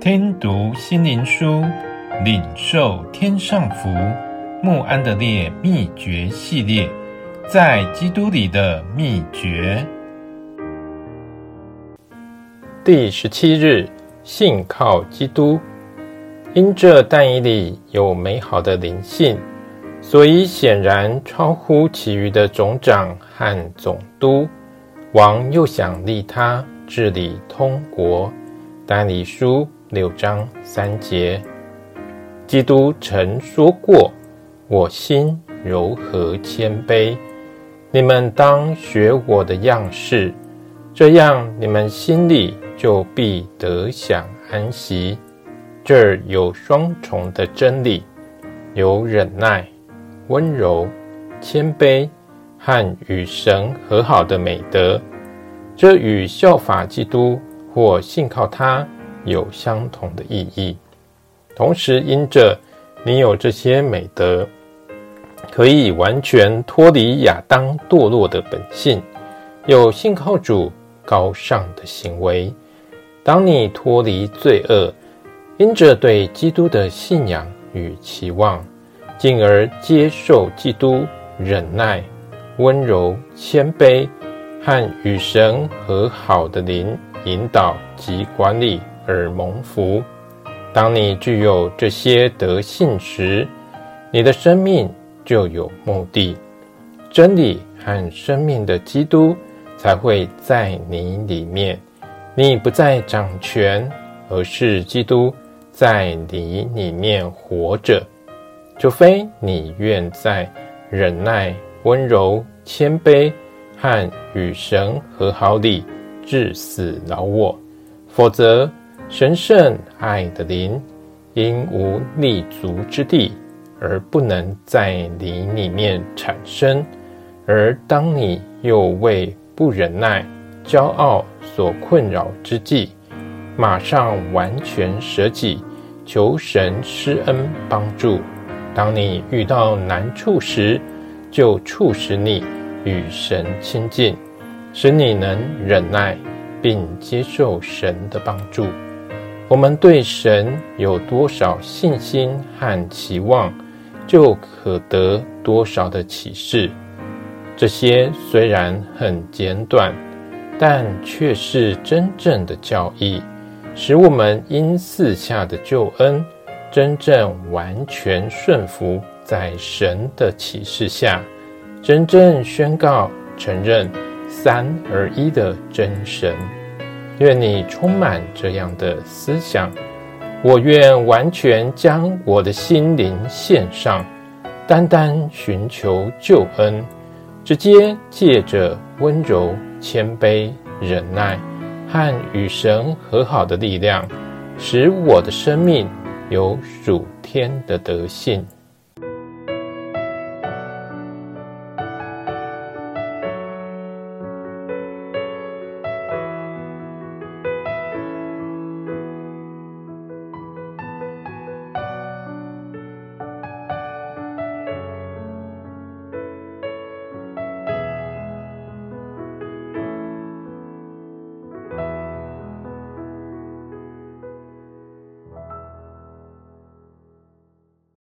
听读心灵书，领受天上福。穆安德烈秘诀系列，在基督里的秘诀。第十七日，信靠基督。因这但以里有美好的灵性，所以显然超乎其余的总长和总督。王又想立他治理通国。但以理书。六章三节，基督曾说过：“我心柔和谦卑，你们当学我的样式，这样你们心里就必得享安息。”这儿有双重的真理，有忍耐、温柔、谦卑和与神和好的美德。这与效法基督或信靠他。有相同的意义。同时，因着你有这些美德，可以完全脱离亚当堕落的本性，有信靠主高尚的行为。当你脱离罪恶，因着对基督的信仰与期望，进而接受基督忍耐、温柔、谦卑和与神和好的灵引导及管理。而蒙福。当你具有这些德性时，你的生命就有目的，真理和生命的基督才会在你里面。你不再掌权，而是基督在你里面活着。除非你愿在忍耐、温柔、谦卑和与神和好里治死老我，否则。神圣爱的灵因无立足之地，而不能在你里面产生。而当你又为不忍耐、骄傲所困扰之际，马上完全舍己，求神施恩帮助。当你遇到难处时，就促使你与神亲近，使你能忍耐，并接受神的帮助。我们对神有多少信心和期望，就可得多少的启示。这些虽然很简短，但却是真正的教义，使我们因四下的救恩，真正完全顺服在神的启示下，真正宣告承认三而一的真神。愿你充满这样的思想。我愿完全将我的心灵献上，单单寻求救恩，直接借着温柔、谦卑、忍耐和与神和好的力量，使我的生命有属天的德性。